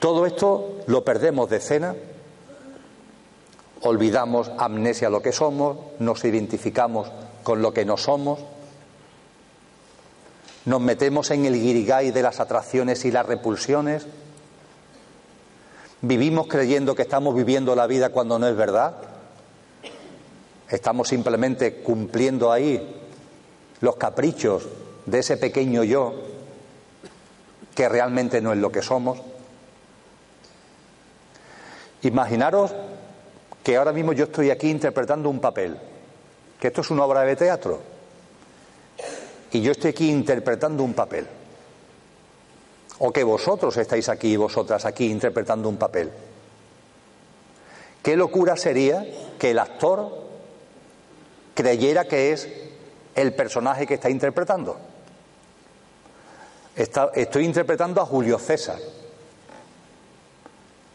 Todo esto lo perdemos de cena, olvidamos amnesia lo que somos, nos identificamos con lo que no somos, nos metemos en el guirigay de las atracciones y las repulsiones, vivimos creyendo que estamos viviendo la vida cuando no es verdad, estamos simplemente cumpliendo ahí los caprichos de ese pequeño yo que realmente no es lo que somos. Imaginaros que ahora mismo yo estoy aquí interpretando un papel, que esto es una obra de teatro, y yo estoy aquí interpretando un papel, o que vosotros estáis aquí y vosotras aquí interpretando un papel. Qué locura sería que el actor creyera que es el personaje que está interpretando. estoy interpretando a Julio César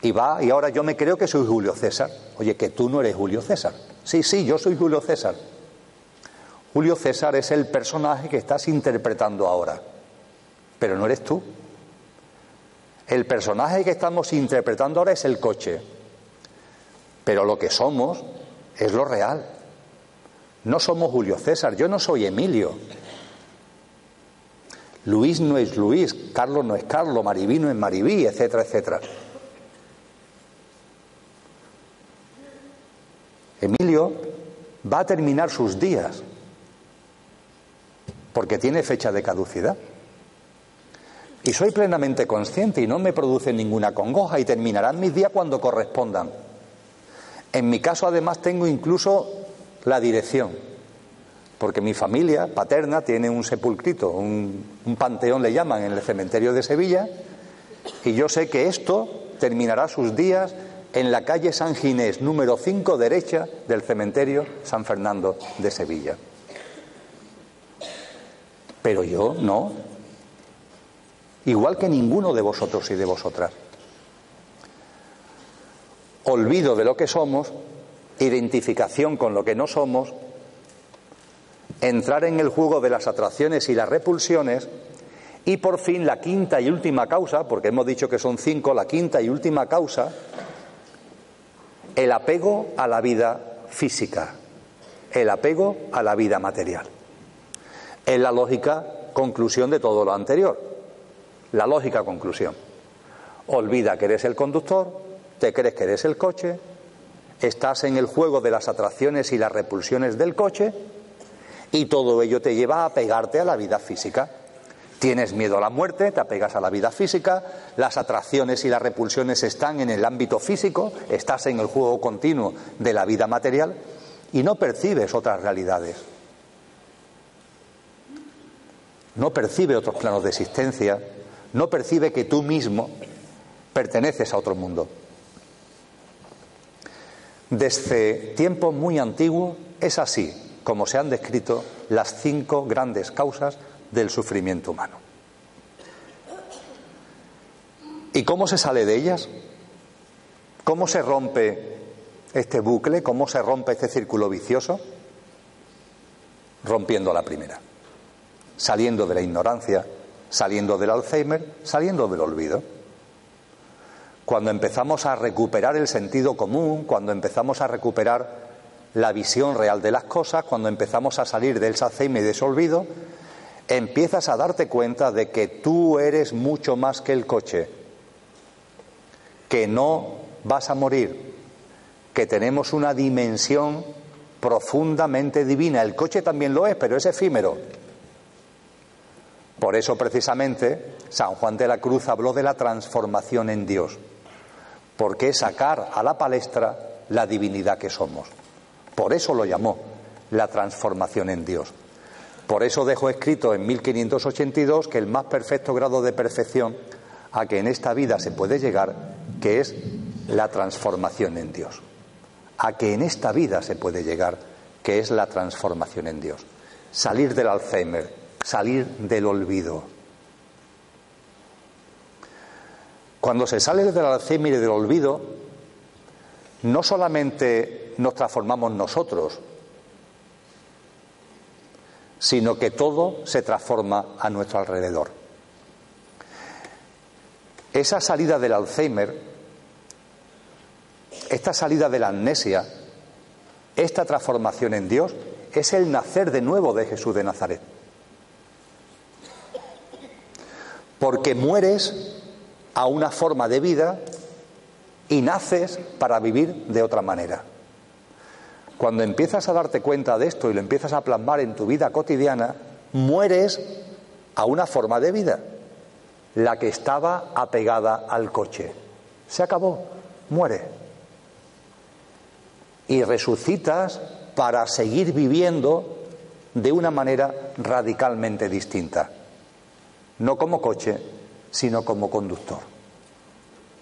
y va, y ahora yo me creo que soy Julio César. Oye, que tú no eres Julio César. Sí, sí, yo soy Julio César. Julio César es el personaje que estás interpretando ahora, pero no eres tú. El personaje que estamos interpretando ahora es el coche, pero lo que somos es lo real. No somos Julio César, yo no soy Emilio. Luis no es Luis, Carlos no es Carlos, Maribí no es Maribí, etcétera, etcétera. Emilio va a terminar sus días porque tiene fecha de caducidad. Y soy plenamente consciente y no me produce ninguna congoja y terminarán mis días cuando correspondan. En mi caso además tengo incluso la dirección, porque mi familia paterna tiene un sepulcrito, un, un panteón le llaman en el cementerio de Sevilla, y yo sé que esto terminará sus días en la calle San Ginés, número 5 derecha del cementerio San Fernando de Sevilla. Pero yo no. Igual que ninguno de vosotros y de vosotras. Olvido de lo que somos, identificación con lo que no somos, entrar en el juego de las atracciones y las repulsiones, y por fin la quinta y última causa, porque hemos dicho que son cinco, la quinta y última causa el apego a la vida física, el apego a la vida material. Es la lógica conclusión de todo lo anterior. La lógica conclusión. Olvida que eres el conductor, te crees que eres el coche, estás en el juego de las atracciones y las repulsiones del coche y todo ello te lleva a pegarte a la vida física. Tienes miedo a la muerte, te apegas a la vida física, las atracciones y las repulsiones están en el ámbito físico, estás en el juego continuo de la vida material y no percibes otras realidades. No percibe otros planos de existencia, no percibe que tú mismo perteneces a otro mundo. Desde tiempo muy antiguo es así como se han descrito las cinco grandes causas del sufrimiento humano. ¿Y cómo se sale de ellas? ¿Cómo se rompe este bucle? ¿Cómo se rompe este círculo vicioso? Rompiendo la primera, saliendo de la ignorancia, saliendo del Alzheimer, saliendo del olvido. Cuando empezamos a recuperar el sentido común, cuando empezamos a recuperar la visión real de las cosas, cuando empezamos a salir del Alzheimer y de ese olvido, empiezas a darte cuenta de que tú eres mucho más que el coche, que no vas a morir, que tenemos una dimensión profundamente divina. El coche también lo es, pero es efímero. Por eso precisamente San Juan de la Cruz habló de la transformación en Dios, porque es sacar a la palestra la divinidad que somos. Por eso lo llamó la transformación en Dios. Por eso dejó escrito en 1582 que el más perfecto grado de perfección a que en esta vida se puede llegar, que es la transformación en Dios. A que en esta vida se puede llegar, que es la transformación en Dios. Salir del Alzheimer, salir del olvido. Cuando se sale del Alzheimer y del olvido, no solamente nos transformamos nosotros, sino que todo se transforma a nuestro alrededor. Esa salida del Alzheimer, esta salida de la amnesia, esta transformación en Dios, es el nacer de nuevo de Jesús de Nazaret. Porque mueres a una forma de vida y naces para vivir de otra manera. Cuando empiezas a darte cuenta de esto y lo empiezas a plasmar en tu vida cotidiana, mueres a una forma de vida, la que estaba apegada al coche. Se acabó, muere. Y resucitas para seguir viviendo de una manera radicalmente distinta. No como coche, sino como conductor.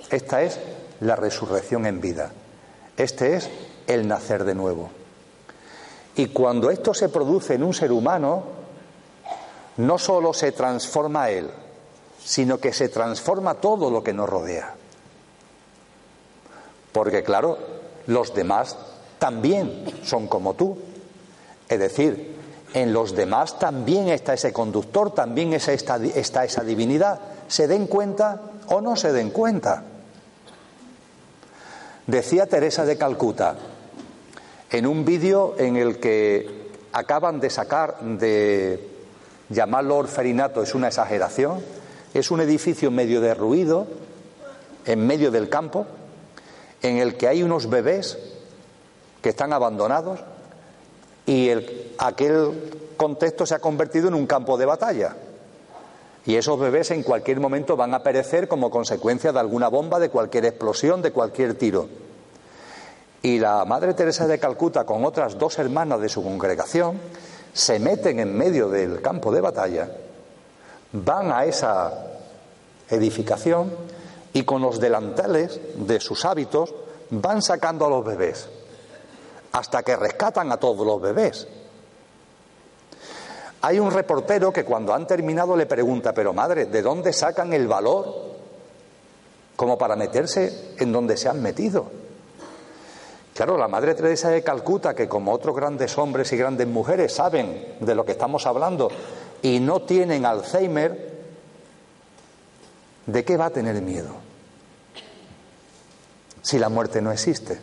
Esta es la resurrección en vida. Este es el nacer de nuevo. Y cuando esto se produce en un ser humano, no solo se transforma él, sino que se transforma todo lo que nos rodea. Porque claro, los demás también son como tú. Es decir, en los demás también está ese conductor, también está, está esa divinidad. Se den cuenta o no se den cuenta. Decía Teresa de Calcuta, en un vídeo en el que acaban de sacar de llamarlo orferinato es una exageración, es un edificio medio derruido, en medio del campo, en el que hay unos bebés que están abandonados y el, aquel contexto se ha convertido en un campo de batalla. Y esos bebés en cualquier momento van a perecer como consecuencia de alguna bomba, de cualquier explosión, de cualquier tiro. Y la Madre Teresa de Calcuta, con otras dos hermanas de su congregación, se meten en medio del campo de batalla, van a esa edificación y con los delantales de sus hábitos van sacando a los bebés, hasta que rescatan a todos los bebés. Hay un reportero que cuando han terminado le pregunta, pero madre, ¿de dónde sacan el valor como para meterse en donde se han metido? Claro, la Madre Teresa de Calcuta, que como otros grandes hombres y grandes mujeres saben de lo que estamos hablando y no tienen Alzheimer, ¿de qué va a tener miedo? Si la muerte no existe,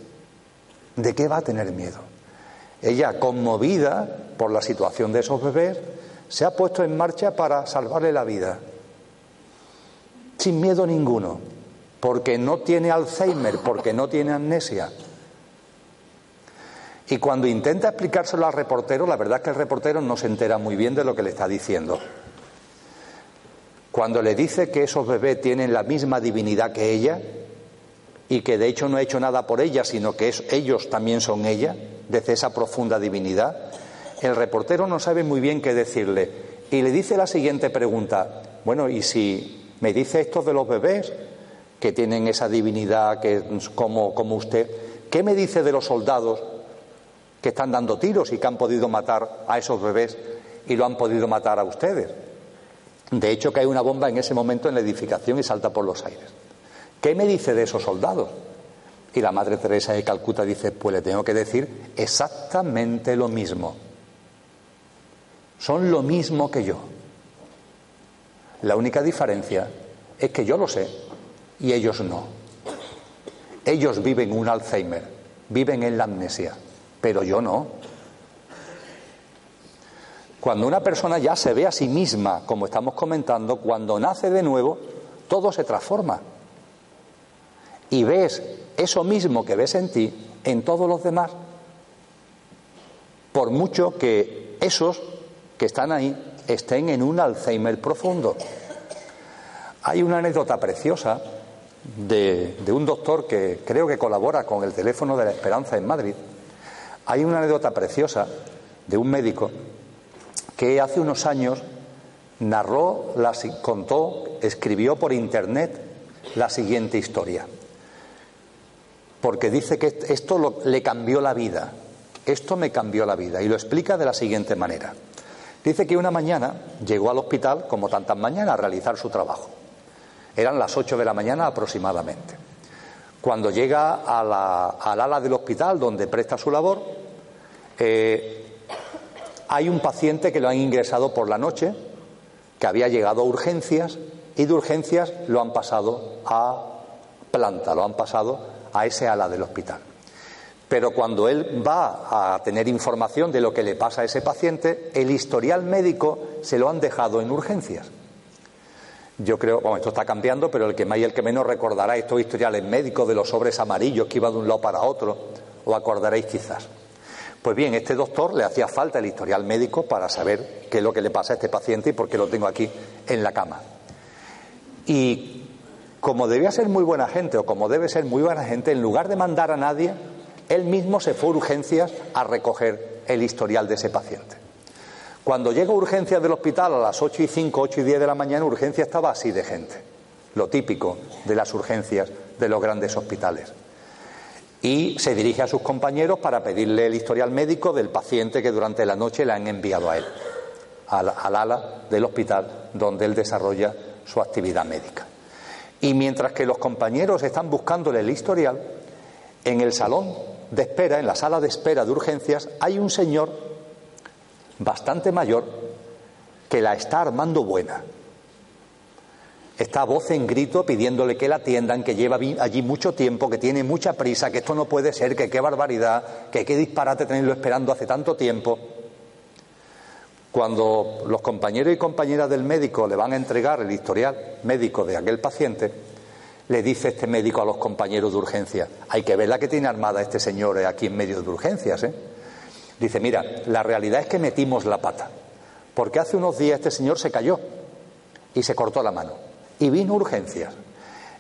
¿de qué va a tener miedo? Ella, conmovida por la situación de esos bebés, se ha puesto en marcha para salvarle la vida, sin miedo ninguno, porque no tiene Alzheimer, porque no tiene amnesia. Y cuando intenta explicárselo al reportero, la verdad es que el reportero no se entera muy bien de lo que le está diciendo. Cuando le dice que esos bebés tienen la misma divinidad que ella y que de hecho no ha hecho nada por ella, sino que ellos también son ella, desde esa profunda divinidad, el reportero no sabe muy bien qué decirle y le dice la siguiente pregunta, bueno, ¿y si me dice esto de los bebés que tienen esa divinidad que como, como usted, qué me dice de los soldados que están dando tiros y que han podido matar a esos bebés y lo han podido matar a ustedes? De hecho, que hay una bomba en ese momento en la edificación y salta por los aires. ¿Qué me dice de esos soldados? Y la Madre Teresa de Calcuta dice, pues le tengo que decir exactamente lo mismo son lo mismo que yo. La única diferencia es que yo lo sé y ellos no. Ellos viven un Alzheimer, viven en la amnesia, pero yo no. Cuando una persona ya se ve a sí misma, como estamos comentando, cuando nace de nuevo, todo se transforma. Y ves eso mismo que ves en ti, en todos los demás. Por mucho que esos que están ahí estén en un Alzheimer profundo. Hay una anécdota preciosa de, un doctor que creo que colabora con el teléfono de la esperanza en Madrid. Hay una anécdota preciosa de un médico que hace unos años narró, contó, escribió por internet la siguiente historia. Porque dice que esto le cambió la vida. Esto me cambió la vida. Y lo explica de la siguiente manera. Dice que una mañana llegó al hospital, como tantas mañanas, a realizar su trabajo. Eran las 8 de la mañana aproximadamente. Cuando llega al ala del hospital donde presta su labor, eh, hay un paciente que lo han ingresado por la noche, que había llegado a urgencias y de urgencias lo han pasado a planta, lo han pasado a ese ala del hospital. Pero cuando él va a tener información de lo que le pasa a ese paciente, el historial médico se lo han dejado en urgencias. Yo creo, bueno, esto está cambiando, pero el que más y el que menos recordará estos historiales médicos de los sobres amarillos que iba de un lado para otro, o acordaréis quizás. Pues bien, este doctor le hacía falta el historial médico para saber qué es lo que le pasa a este paciente y por qué lo tengo aquí en la cama. Y como debía ser muy buena gente o como debe ser muy buena gente, en lugar de mandar a nadie, él mismo se fue a urgencias a recoger el historial de ese paciente. Cuando llega a urgencias del hospital a las 8 y 5, 8 y 10 de la mañana, urgencia estaba así de gente, lo típico de las urgencias de los grandes hospitales. Y se dirige a sus compañeros para pedirle el historial médico del paciente que durante la noche le han enviado a él, al, al ala del hospital donde él desarrolla su actividad médica. Y mientras que los compañeros están buscándole el historial, en el salón de espera, en la sala de espera de urgencias, hay un señor bastante mayor que la está armando buena. Está voz en grito pidiéndole que la atiendan, que lleva allí mucho tiempo, que tiene mucha prisa, que esto no puede ser, que qué barbaridad, que qué disparate tenerlo esperando hace tanto tiempo. Cuando los compañeros y compañeras del médico le van a entregar el historial médico de aquel paciente, le dice este médico a los compañeros de urgencia, hay que ver la que tiene armada este señor aquí en medio de urgencias. ¿eh? Dice, mira, la realidad es que metimos la pata, porque hace unos días este señor se cayó y se cortó la mano y vino urgencias.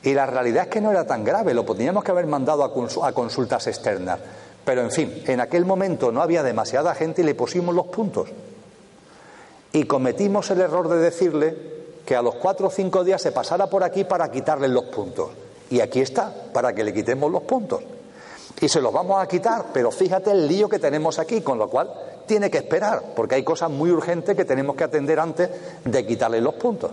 Y la realidad es que no era tan grave, lo podríamos que haber mandado a consultas externas. Pero en fin, en aquel momento no había demasiada gente y le pusimos los puntos. Y cometimos el error de decirle que a los cuatro o cinco días se pasara por aquí para quitarle los puntos. Y aquí está, para que le quitemos los puntos. Y se los vamos a quitar, pero fíjate el lío que tenemos aquí, con lo cual tiene que esperar, porque hay cosas muy urgentes que tenemos que atender antes de quitarle los puntos.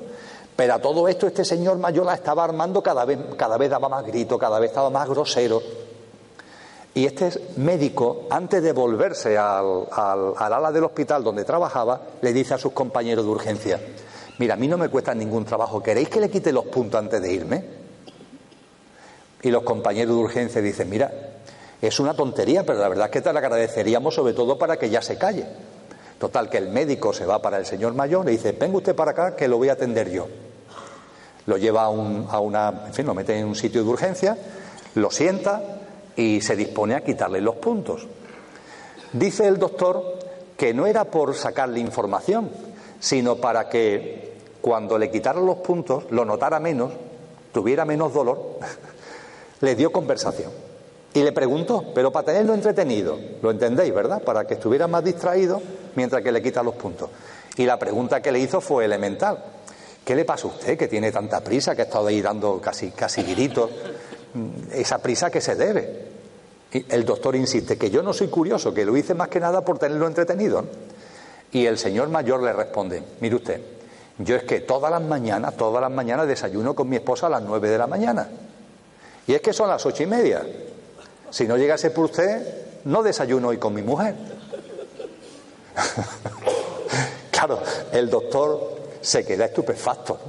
Pero a todo esto este señor mayor la estaba armando cada vez, cada vez daba más grito, cada vez estaba más grosero. Y este médico, antes de volverse al, ala del hospital donde trabajaba, le dice a sus compañeros de urgencia, mira, a mí no me cuesta ningún trabajo, ¿queréis que le quite los puntos antes de irme? Y los compañeros de urgencia dicen, mira, es una tontería, pero la verdad es que te la agradeceríamos sobre todo para que ya se calle. Total, que el médico se va para el señor mayor y dice, venga usted para acá que lo voy a atender yo. Lo lleva a, a una, en fin, lo mete en un sitio de urgencia, lo sienta, y se dispone a quitarle los puntos. Dice el doctor que no era por sacarle información, sino para que cuando le quitaran los puntos lo notara menos, tuviera menos dolor, le dio conversación. Y le preguntó, pero para tenerlo entretenido, lo entendéis, ¿verdad? Para que estuviera más distraído mientras que le quita los puntos. Y la pregunta que le hizo fue elemental. ¿Qué le pasa a usted que tiene tanta prisa, que ha estado ahí dando casi, casi gritos? esa prisa que se debe. El doctor insiste que yo no soy curioso, que lo hice más que nada por tenerlo entretenido. Y el señor mayor le responde, mire usted, yo es que todas las mañanas, todas las mañanas desayuno con mi esposa a las nueve de la mañana. Y es que son las ocho y media. Si no llegase por usted, no desayuno hoy con mi mujer. claro, el doctor se queda estupefacto.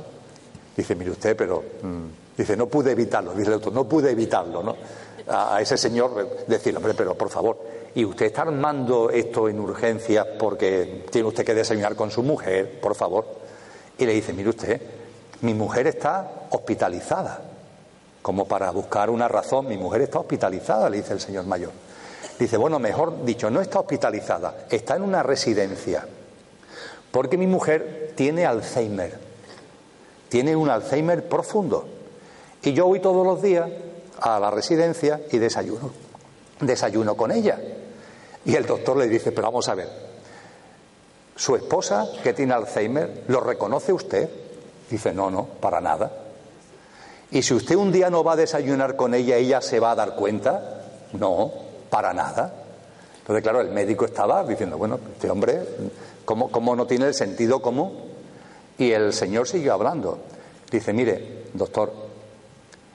Dice, mire usted, pero... Mm, Dice, no pude evitarlo, dice el otro, no pude evitarlo, ¿no? A, ese señor decirle, hombre, pero por favor, ¿y usted está armando esto en urgencias porque tiene usted que desayunar con su mujer, por favor? Y le dice, mire usted, mi mujer está hospitalizada. Como para buscar una razón, mi mujer está hospitalizada, le dice el señor mayor. Dice, bueno, mejor dicho, no está hospitalizada, está en una residencia. Porque mi mujer tiene Alzheimer. Tiene un Alzheimer profundo. Y yo voy todos los días a la residencia y desayuno. Desayuno con ella. Y el doctor le dice, pero vamos a ver, su esposa que tiene Alzheimer, ¿lo reconoce usted? Dice, no, no, para nada. Y si usted un día no va a desayunar con ella, ella se va a dar cuenta. No, para nada. Entonces, claro, el médico estaba diciendo, bueno, este hombre, ¿cómo, cómo no tiene el sentido común? Y el señor siguió hablando. Dice, mire, doctor,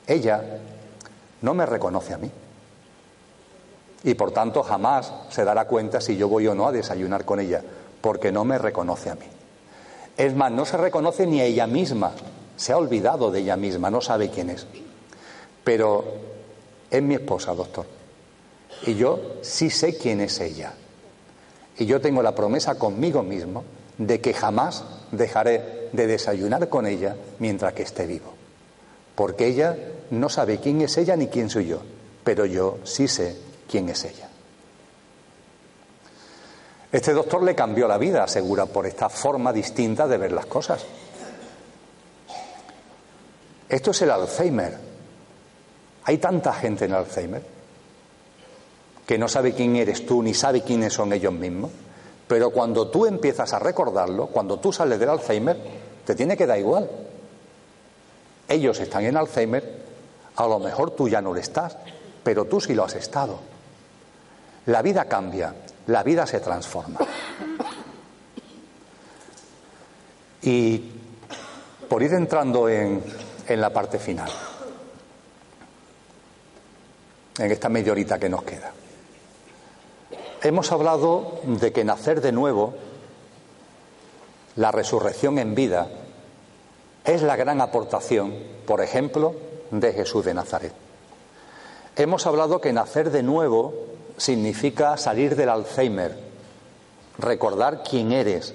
ella no me reconoce a mí. Y por tanto jamás se dará cuenta si yo voy o no a desayunar con ella, porque no me reconoce a mí. Es más, no se reconoce ni a ella misma, se ha olvidado de ella misma, no sabe quién es. Pero es mi esposa, doctor. Y yo sí sé quién es ella. Y yo tengo la promesa conmigo mismo de que jamás dejaré de desayunar con ella mientras que esté vivo. Porque ella no sabe quién es ella ni quién soy yo, pero yo sí sé quién es ella. Este doctor le cambió la vida, asegura, por esta forma distinta de ver las cosas. Esto es el Alzheimer. Hay tanta gente en Alzheimer que no sabe quién eres tú ni sabe quiénes son ellos mismos. Pero cuando tú empiezas a recordarlo, cuando tú sales del Alzheimer, te tiene que dar igual. Ellos están en Alzheimer, a lo mejor tú ya no lo estás, pero tú sí lo has estado. La vida cambia, la vida se transforma. Y por ir entrando en, en la parte final, en esta media horita que nos queda. Hemos hablado de que nacer de nuevo, la resurrección en vida, es la gran aportación, por ejemplo, de Jesús de Nazaret. Hemos hablado que nacer de nuevo significa salir del Alzheimer, recordar quién eres,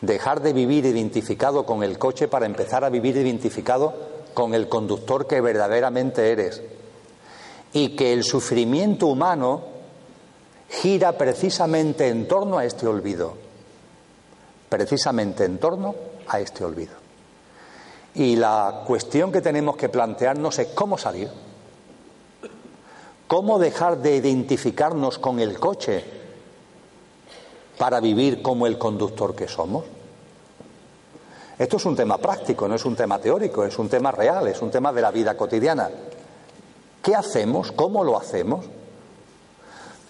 dejar de vivir identificado con el coche para empezar a vivir identificado con el conductor que verdaderamente eres. Y que el sufrimiento humano gira precisamente en torno a este olvido, precisamente en torno a este olvido. Y la cuestión que tenemos que plantearnos es cómo salir, cómo dejar de identificarnos con el coche para vivir como el conductor que somos. Esto es un tema práctico, no es un tema teórico, es un tema real, es un tema de la vida cotidiana. ¿Qué hacemos? ¿Cómo lo hacemos?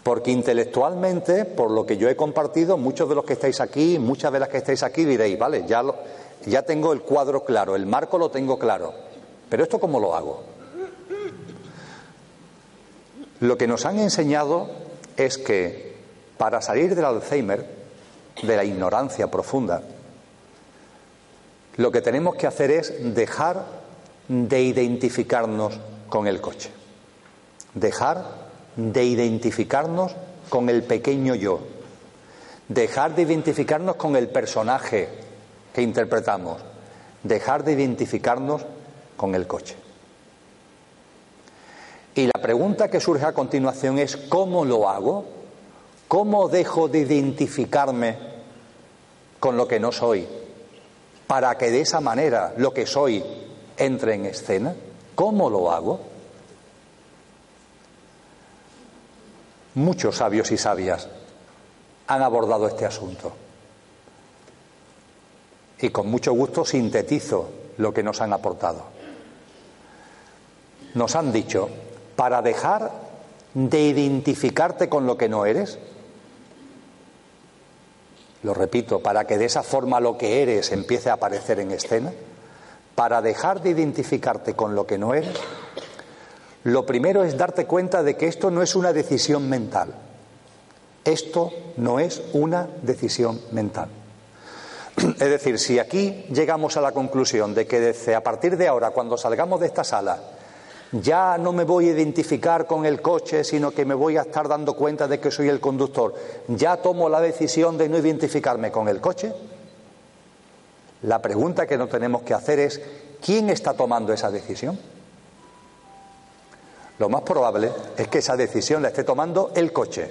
Porque intelectualmente, por lo que yo he compartido, muchos de los que estáis aquí, muchas de las que estáis aquí diréis, vale, ya, ya tengo el cuadro claro, el marco lo tengo claro, pero ¿esto cómo lo hago? Lo que nos han enseñado es que para salir del Alzheimer, de la ignorancia profunda, lo que tenemos que hacer es dejar de identificarnos con el coche, dejar de identificarnos con el pequeño yo, dejar de identificarnos con el personaje que interpretamos, dejar de identificarnos con el coche. Y la pregunta que surge a continuación es ¿cómo lo hago? ¿Cómo dejo de identificarme con lo que no soy? Para que de esa manera lo que soy entre en escena. ¿Cómo lo hago? Muchos sabios y sabias han abordado este asunto. Y con mucho gusto sintetizo lo que nos han aportado. Nos han dicho para dejar de identificarte con lo que no eres? Lo repito, para que de esa forma lo que eres empiece a aparecer en escena. Para dejar de identificarte con lo que no eres, lo primero es darte cuenta de que esto no es una decisión mental. Esto no es una decisión mental. Es decir, si aquí llegamos a la conclusión de que a partir de ahora, cuando salgamos de esta sala, ya no me voy a identificar con el coche, sino que me voy a estar dando cuenta de que soy el conductor. Ya tomo la decisión de no identificarme con el coche. La pregunta que nos tenemos que hacer es, ¿quién está tomando esa decisión? Lo más probable es que esa decisión la esté tomando el coche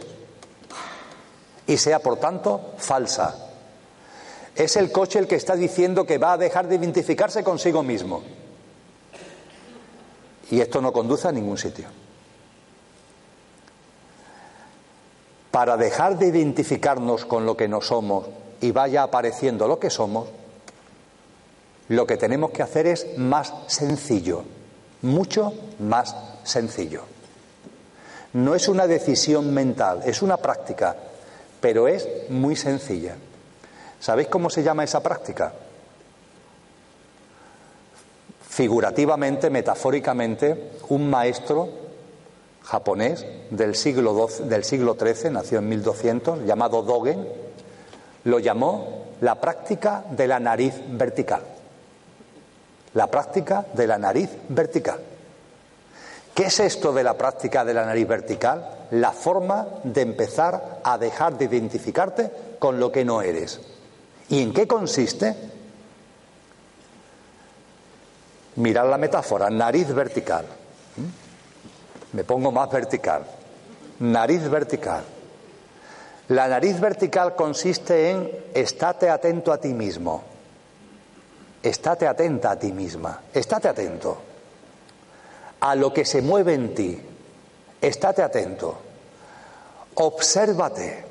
y sea, por tanto, falsa. Es el coche el que está diciendo que va a dejar de identificarse consigo mismo. Y esto no conduce a ningún sitio. Para dejar de identificarnos con lo que no somos y vaya apareciendo lo que somos, lo que tenemos que hacer es más sencillo, mucho más sencillo. No es una decisión mental, es una práctica, pero es muy sencilla. ¿Sabéis cómo se llama esa práctica? figurativamente, metafóricamente, un maestro japonés del siglo, del siglo XIII, nació en 1200, llamado Dogen, lo llamó la práctica de la nariz vertical. La práctica de la nariz vertical. ¿Qué es esto de la práctica de la nariz vertical? La forma de empezar a dejar de identificarte con lo que no eres. ¿Y en qué consiste? Mirad la metáfora, nariz vertical. ¿Mm? Me pongo más vertical. Nariz vertical. La nariz vertical consiste en estate atento a ti mismo. Estate atenta a ti misma. Estate atento a lo que se mueve en ti. Estate atento. Obsérvate.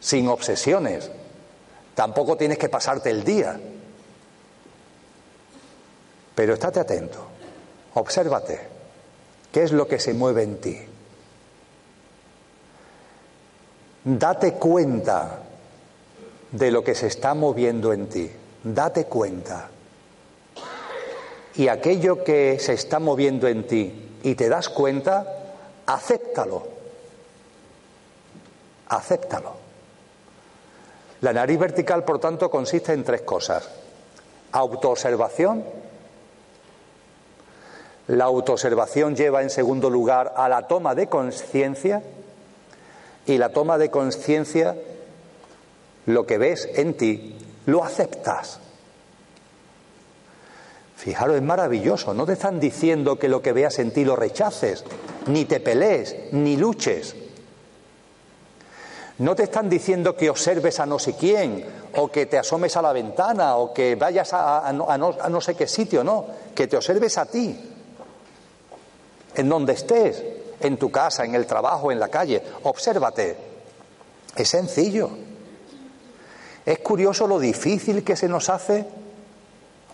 Sin obsesiones. Tampoco tienes que pasarte el día pero estate atento, obsérvate, ¿qué es lo que se mueve en ti? Date cuenta de lo que se está moviendo en ti, date cuenta. Y aquello que se está moviendo en ti y te das cuenta, acéptalo. Acéptalo. La nariz vertical, por tanto, consiste en tres cosas. Autoobservación, la autoobservación lleva en segundo lugar a la toma de conciencia y la toma de conciencia, lo que ves en ti, lo aceptas. Fijaros, es maravilloso. No te están diciendo que lo que veas en ti lo rechaces, ni te pelees, ni luches. No te están diciendo que observes a no sé quién, o que te asomes a la ventana, o que vayas a, no, sé qué sitio, no, que te observes a ti en donde estés, en tu casa, en el trabajo, en la calle. Obsérvate. Es sencillo. Es curioso lo difícil que se nos hace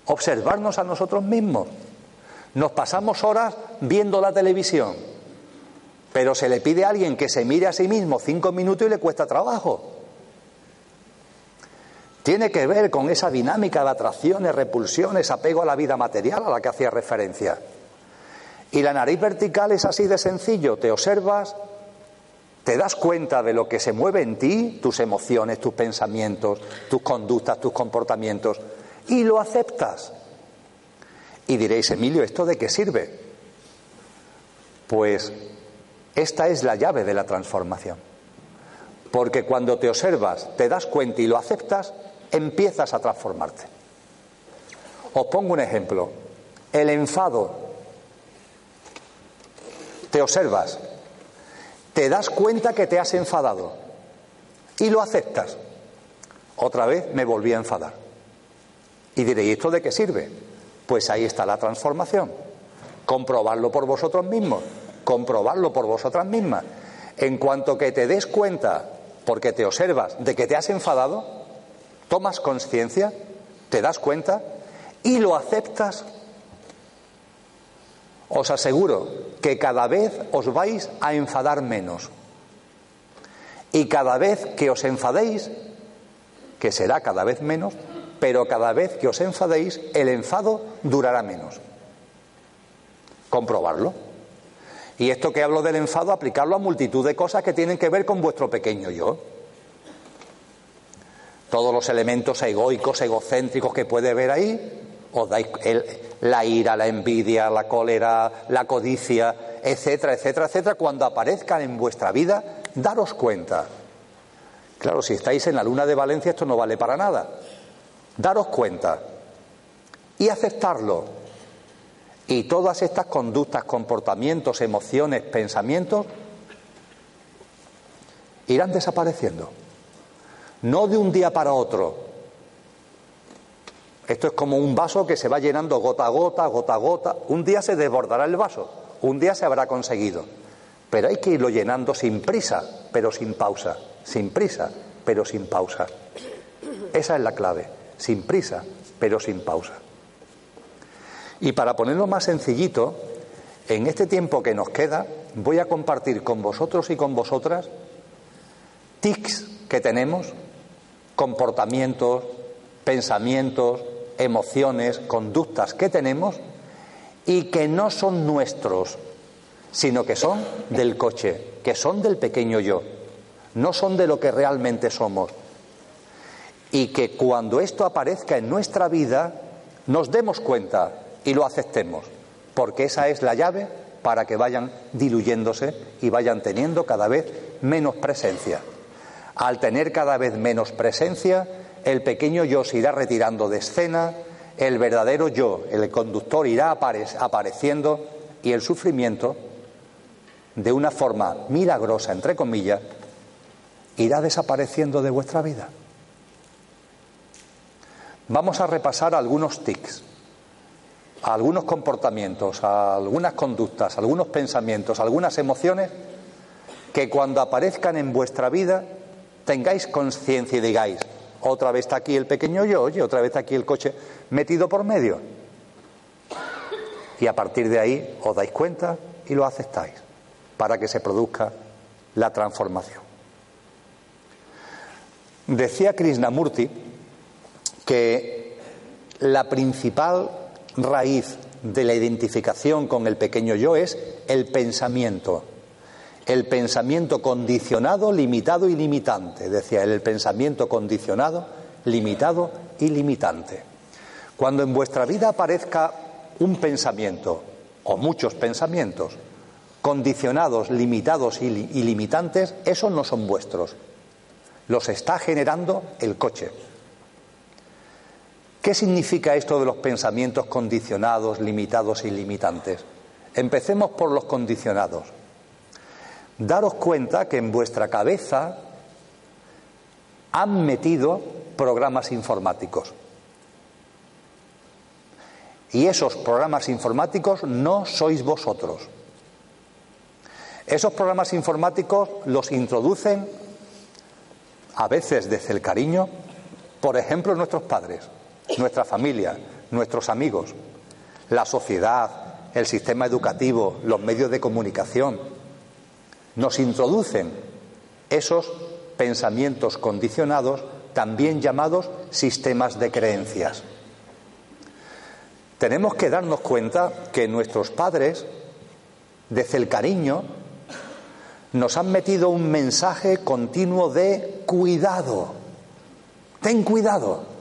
observarnos a nosotros mismos. Nos pasamos horas viendo la televisión, pero se le pide a alguien que se mire a sí mismo cinco minutos y le cuesta trabajo. Tiene que ver con esa dinámica de atracciones, repulsiones, apego a la vida material a la que hacía referencia. Y la nariz vertical es así de sencillo, te observas, te das cuenta de lo que se mueve en ti, tus emociones, tus pensamientos, tus conductas, tus comportamientos, y lo aceptas. Y diréis, Emilio, ¿esto de qué sirve? Pues esta es la llave de la transformación. Porque cuando te observas, te das cuenta y lo aceptas, empiezas a transformarte. Os pongo un ejemplo. El enfado te observas, te das cuenta que te has enfadado y lo aceptas. Otra vez me volví a enfadar. Y diré, ¿y esto de qué sirve? Pues ahí está la transformación. Comprobarlo por vosotros mismos, comprobarlo por vosotras mismas. En cuanto que te des cuenta, porque te observas, de que te has enfadado, tomas conciencia, te das cuenta y lo aceptas os aseguro que cada vez os vais a enfadar menos. Y cada vez que os enfadéis, que será cada vez menos, pero cada vez que os enfadéis, el enfado durará menos. Comprobarlo. Y esto que hablo del enfado, aplicarlo a multitud de cosas que tienen que ver con vuestro pequeño yo. Todos los elementos egoicos, egocéntricos que puede haber ahí, os dais la ira, la envidia, la cólera, la codicia, etcétera, etcétera, etcétera, cuando aparezcan en vuestra vida, daros cuenta. Claro, si estáis en la luna de Valencia esto no vale para nada. Daros cuenta y aceptarlo. Y todas estas conductas, comportamientos, emociones, pensamientos irán desapareciendo. No de un día para otro, esto es como un vaso que se va llenando gota a gota, gota a gota. Un día se desbordará el vaso, un día se habrá conseguido. Pero hay que irlo llenando sin prisa, pero sin pausa. Sin prisa, pero sin pausa. Esa es la clave. Sin prisa, pero sin pausa. Y para ponerlo más sencillito, en este tiempo que nos queda, voy a compartir con vosotros y con vosotras tics que tenemos, comportamientos, pensamientos, emociones, conductas que tenemos y que no son nuestros, sino que son del coche, que son del pequeño yo, no son de lo que realmente somos. Y que cuando esto aparezca en nuestra vida, nos demos cuenta y lo aceptemos, porque esa es la llave para que vayan diluyéndose y vayan teniendo cada vez menos presencia. Al tener cada vez menos presencia, el pequeño yo se irá retirando de escena, el verdadero yo, el conductor, irá apareciendo y el sufrimiento, de una forma milagrosa, entre comillas, irá desapareciendo de vuestra vida. Vamos a repasar algunos tics, algunos comportamientos, algunas conductas, algunos pensamientos, algunas emociones que cuando aparezcan en vuestra vida tengáis conciencia y digáis, otra vez está aquí el pequeño yo, oye, otra vez está aquí el coche metido por medio. Y a partir de ahí os dais cuenta y lo aceptáis para que se produzca la transformación. Decía Krishnamurti que la principal raíz de la identificación con el pequeño yo es el pensamiento el pensamiento condicionado, limitado y limitante. Decía el pensamiento condicionado, limitado y limitante. Cuando en vuestra vida aparezca un pensamiento o muchos pensamientos condicionados, limitados y, limitantes, esos no son vuestros. Los está generando el coche. ¿Qué significa esto de los pensamientos condicionados, limitados y limitantes? Empecemos por los condicionados daros cuenta que en vuestra cabeza han metido programas informáticos. Y esos programas informáticos no sois vosotros. Esos programas informáticos los introducen a veces desde el cariño, por ejemplo, nuestros padres, nuestra familia, nuestros amigos, la sociedad, el sistema educativo, los medios de comunicación, nos introducen esos pensamientos condicionados, también llamados sistemas de creencias. Tenemos que darnos cuenta que nuestros padres, desde el cariño, nos han metido un mensaje continuo de cuidado. Ten cuidado.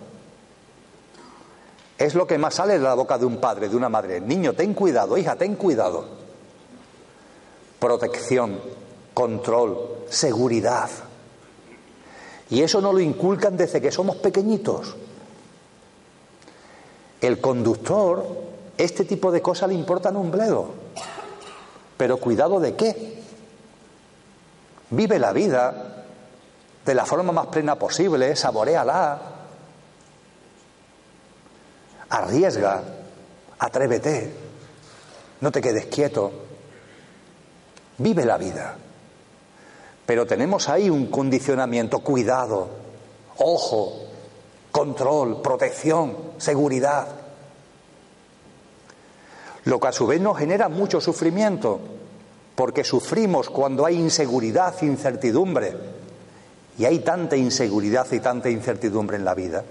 Es lo que más sale de la boca de un padre, de una madre. Niño, ten cuidado, hija, ten cuidado. Protección, control, seguridad. Y eso no lo inculcan desde que somos pequeñitos. El conductor, este tipo de cosas le importan un bledo. Pero cuidado de qué. Vive la vida de la forma más plena posible, saboreala, arriesga, atrévete, no te quedes quieto, vive la vida. Pero tenemos ahí un condicionamiento, cuidado, ojo, control, protección, seguridad. Lo que a su vez nos genera mucho sufrimiento, porque sufrimos cuando hay inseguridad, incertidumbre. Y hay tanta inseguridad y tanta incertidumbre en la vida.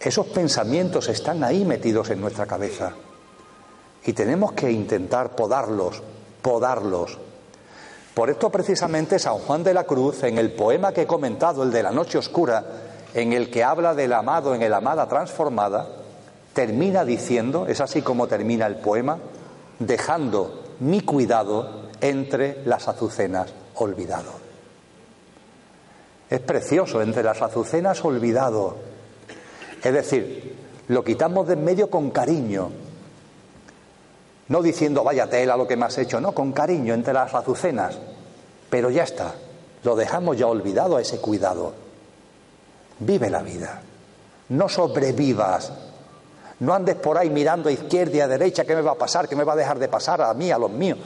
Esos pensamientos están ahí metidos en nuestra cabeza. Y tenemos que intentar podarlos, podarlos, por esto precisamente San Juan de la Cruz, en el poema que he comentado, el de la noche oscura, en el que habla del amado en el amada transformada, termina diciendo, es así como termina el poema, dejando mi cuidado entre las azucenas olvidado. Es precioso, entre las azucenas olvidado. Es decir, lo quitamos de en medio con cariño, no diciendo vaya tela lo que me has hecho, no, con cariño entre las azucenas. Pero ya está, lo dejamos ya olvidado a ese cuidado. Vive la vida, no sobrevivas, no andes por ahí mirando a izquierda y a derecha qué me va a pasar, qué me va a dejar de pasar a mí, a los míos.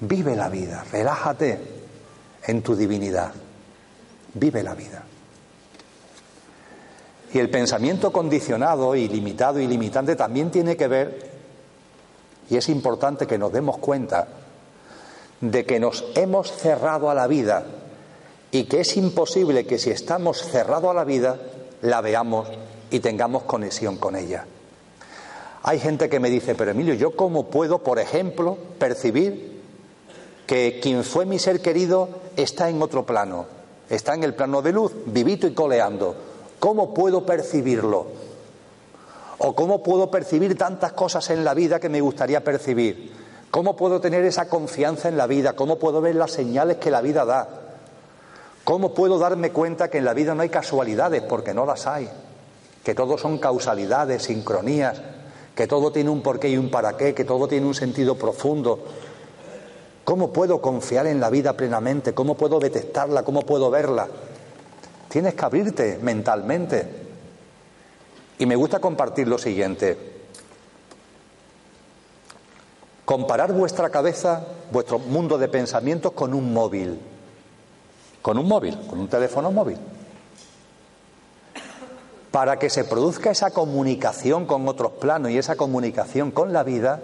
Vive la vida, relájate en tu divinidad, vive la vida. Y el pensamiento condicionado, ilimitado y limitante también tiene que ver y es importante que nos demos cuenta de que nos hemos cerrado a la vida y que es imposible que si estamos cerrados a la vida la veamos y tengamos conexión con ella. Hay gente que me dice, pero Emilio, ¿yo cómo puedo, por ejemplo, percibir que quien fue mi ser querido está en otro plano? Está en el plano de luz, vivito y coleando. ¿Cómo puedo percibirlo? ¿O cómo puedo percibir tantas cosas en la vida que me gustaría percibir? ¿Cómo puedo tener esa confianza en la vida? ¿Cómo puedo ver las señales que la vida da? ¿Cómo puedo darme cuenta que en la vida no hay casualidades? Porque no las hay. Que todo son causalidades, sincronías, que todo tiene un porqué y un para qué, que todo tiene un sentido profundo. ¿Cómo puedo confiar en la vida plenamente? ¿Cómo puedo detectarla? ¿Cómo puedo verla? Tienes que abrirte mentalmente. Y me gusta compartir lo siguiente. Comparar vuestra cabeza, vuestro mundo de pensamientos con un móvil. Con un móvil, con un teléfono móvil. Para que se produzca esa comunicación con otros planos y esa comunicación con la vida,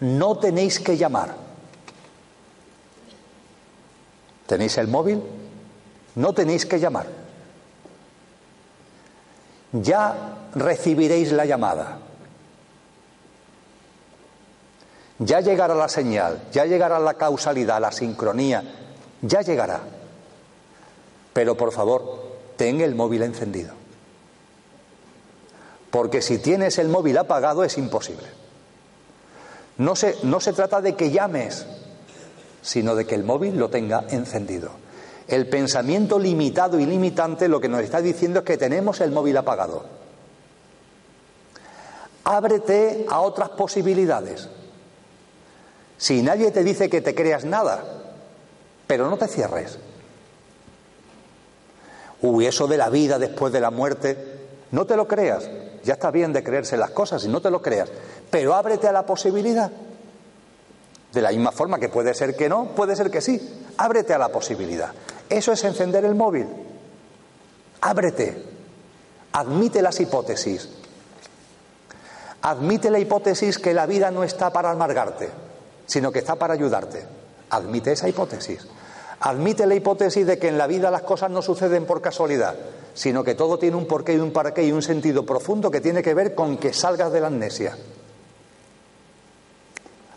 no tenéis que llamar. ¿Tenéis el móvil? No tenéis que llamar ya recibiréis la llamada. Ya llegará la señal, ya llegará la causalidad, la sincronía, ya llegará. Pero por favor, ten el móvil encendido. Porque si tienes el móvil apagado es imposible. No se, no se trata de que llames, sino de que el móvil lo tenga encendido. El pensamiento limitado y limitante lo que nos está diciendo es que tenemos el móvil apagado. Ábrete a otras posibilidades. Si nadie te dice que te creas nada, pero no te cierres. Uy, eso de la vida después de la muerte, no te lo creas. Ya está bien de creerse las cosas y no te lo creas, pero ábrete a la posibilidad. De la misma forma que puede ser que no, puede ser que sí. Ábrete a la posibilidad. Eso es encender el móvil. Ábrete. Admite las hipótesis. Admite la hipótesis que la vida no está para amargarte, sino que está para ayudarte. Admite esa hipótesis. Admite la hipótesis de que en la vida las cosas no suceden por casualidad, sino que todo tiene un porqué y un para qué y un sentido profundo que tiene que ver con que salgas de la amnesia.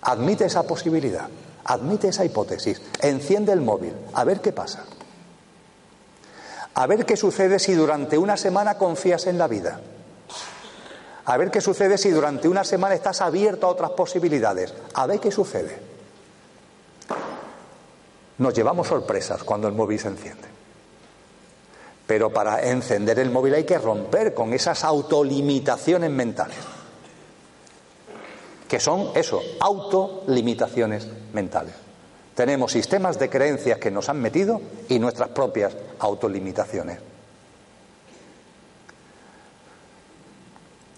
Admite esa posibilidad, admite esa hipótesis, enciende el móvil, a ver qué pasa. A ver qué sucede si durante una semana confías en la vida. A ver qué sucede si durante una semana estás abierto a otras posibilidades. A ver qué sucede. Nos llevamos sorpresas cuando el móvil se enciende. Pero para encender el móvil hay que romper con esas autolimitaciones mentales. Que son eso, autolimitaciones mentales. Tenemos sistemas de creencias que nos han metido y nuestras propias autolimitaciones.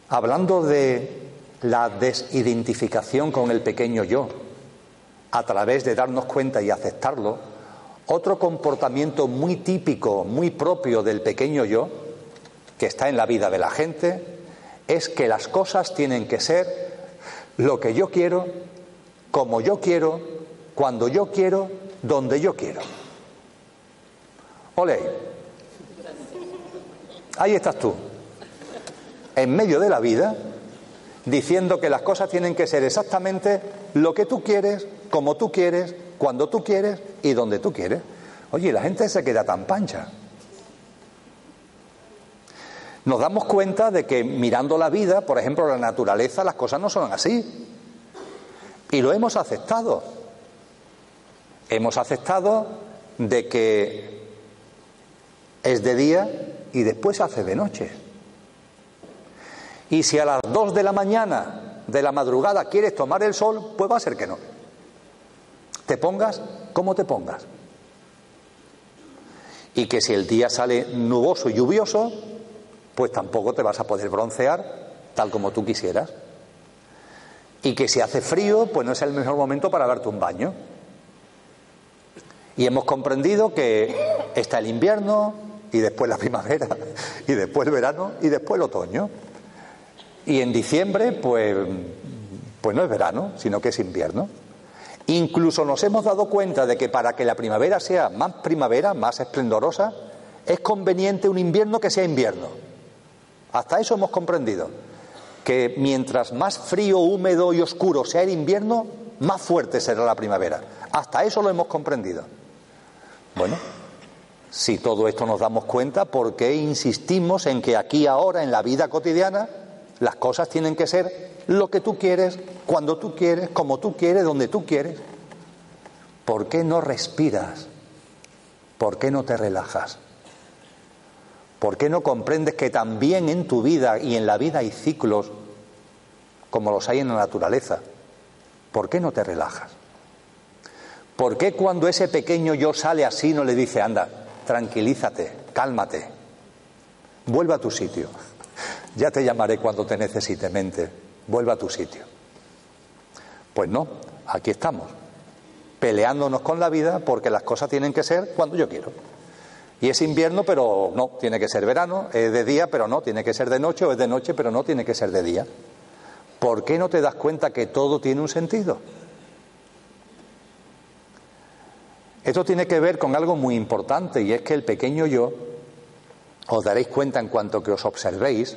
Hablando de la desidentificación con el pequeño yo, a través de darnos cuenta y aceptarlo, otro comportamiento muy típico, muy propio del pequeño yo, que está en la vida de la gente, es que las cosas tienen que ser lo que yo quiero, como yo quiero cuando yo quiero, donde yo quiero. Ole. Ahí estás tú, en medio de la vida, diciendo que las cosas tienen que ser exactamente lo que tú quieres, como tú quieres, cuando tú quieres y donde tú quieres. Oye, la gente se queda tan pancha. Nos damos cuenta de que mirando la vida, por ejemplo, la naturaleza, las cosas no son así. Y lo hemos aceptado. Hemos aceptado de que es de día y después hace de noche. Y si a las dos de la mañana de la madrugada quieres tomar el sol, pues va a ser que no. Te pongas como te pongas. Y que si el día sale nuboso y lluvioso, pues tampoco te vas a poder broncear tal como tú quisieras. Y que si hace frío, pues no es el mejor momento para darte un baño. Y hemos comprendido que está el invierno y después la primavera y después el verano y después el otoño. Y en diciembre, pues, pues no es verano, sino que es invierno. Incluso nos hemos dado cuenta de que para que la primavera sea más primavera, más esplendorosa, es conveniente un invierno que sea invierno. Hasta eso hemos comprendido. Que mientras más frío, húmedo y oscuro sea el invierno, más fuerte será la primavera. Hasta eso lo hemos comprendido. Bueno, si todo esto nos damos cuenta, ¿por qué insistimos en que aquí ahora, en la vida cotidiana, las cosas tienen que ser lo que tú quieres, cuando tú quieres, como tú quieres, donde tú quieres? ¿Por qué no respiras? ¿Por qué no te relajas? ¿Por qué no comprendes que también en tu vida y en la vida hay ciclos como los hay en la naturaleza? ¿Por qué no te relajas? ¿Por qué cuando ese pequeño yo sale así no le dice, anda, tranquilízate, cálmate, vuelva a tu sitio? Ya te llamaré cuando te necesite, mente, vuelva a tu sitio. Pues no, aquí estamos, peleándonos con la vida porque las cosas tienen que ser cuando yo quiero. Y es invierno, pero no, tiene que ser verano, es de día, pero no, tiene que ser de noche, o es de noche, pero no, tiene que ser de día. ¿Por qué no te das cuenta que todo tiene un sentido? Esto tiene que ver con algo muy importante y es que el pequeño yo, os daréis cuenta en cuanto que os observéis,